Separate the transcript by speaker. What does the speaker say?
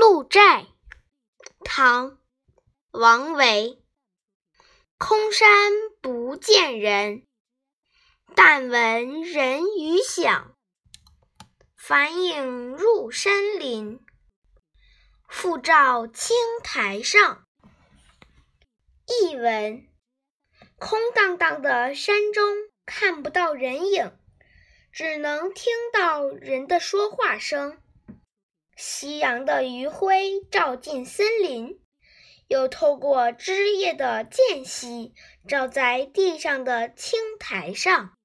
Speaker 1: 鹿柴，唐·王维。空山不见人，但闻人语响。返影入深林，复照青苔上。译文：空荡荡的山中看不到人影，只能听到人的说话声。夕阳的余晖照进森林，又透过枝叶的间隙照在地上的青苔上。